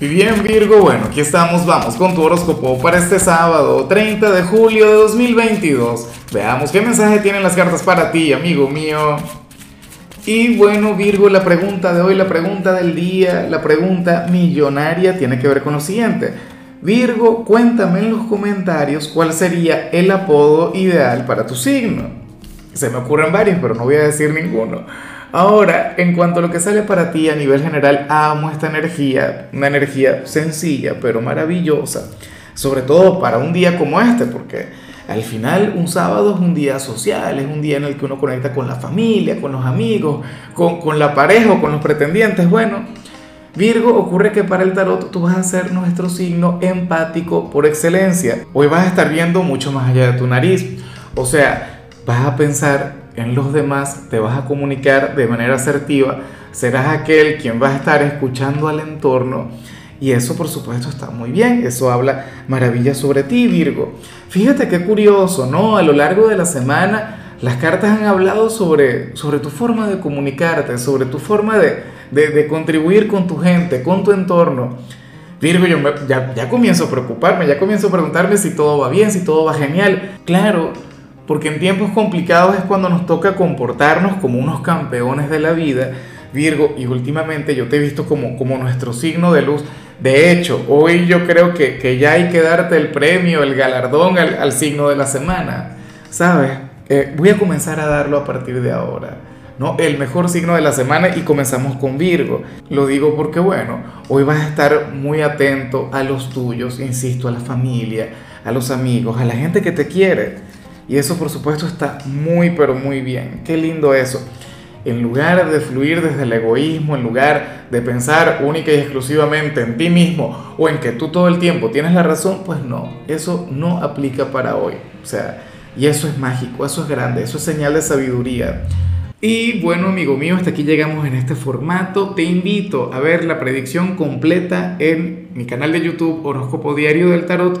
Bien Virgo, bueno, aquí estamos, vamos con tu horóscopo para este sábado 30 de julio de 2022. Veamos qué mensaje tienen las cartas para ti, amigo mío. Y bueno Virgo, la pregunta de hoy, la pregunta del día, la pregunta millonaria tiene que ver con lo siguiente. Virgo, cuéntame en los comentarios cuál sería el apodo ideal para tu signo. Se me ocurren varios, pero no voy a decir ninguno. Ahora, en cuanto a lo que sale para ti a nivel general, amo esta energía, una energía sencilla pero maravillosa, sobre todo para un día como este, porque al final un sábado es un día social, es un día en el que uno conecta con la familia, con los amigos, con, con la pareja o con los pretendientes. Bueno, Virgo, ocurre que para el tarot tú vas a ser nuestro signo empático por excelencia. Hoy vas a estar viendo mucho más allá de tu nariz. O sea, vas a pensar en los demás, te vas a comunicar de manera asertiva, serás aquel quien va a estar escuchando al entorno. Y eso por supuesto está muy bien, eso habla maravillas sobre ti, Virgo. Fíjate qué curioso, ¿no? A lo largo de la semana las cartas han hablado sobre, sobre tu forma de comunicarte, sobre tu forma de, de, contribuir con tu gente, con tu entorno. Virgo, yo ya, ya comienzo a preocuparme, ya comienzo a preguntarme si todo va bien, si todo va genial. Claro, porque en tiempos complicados es cuando nos toca comportarnos como unos campeones de la vida, Virgo, y últimamente yo te he visto como, como nuestro signo de luz. De hecho, hoy yo creo que, que ya hay que darte el premio, el galardón al, al signo de la semana, ¿sabes? Eh, voy a comenzar a darlo a partir de ahora. ¿no? El mejor signo de la semana y comenzamos con Virgo. Lo digo porque, bueno, hoy vas a estar muy atento a los tuyos, insisto, a la familia, a los amigos, a la gente que te quiere. Y eso por supuesto está muy pero muy bien. Qué lindo eso. En lugar de fluir desde el egoísmo, en lugar de pensar única y exclusivamente en ti mismo o en que tú todo el tiempo tienes la razón, pues no, eso no aplica para hoy. O sea, y eso es mágico, eso es grande, eso es señal de sabiduría. Y bueno, amigo mío, hasta aquí llegamos en este formato. Te invito a ver la predicción completa en mi canal de YouTube Horóscopo Diario del Tarot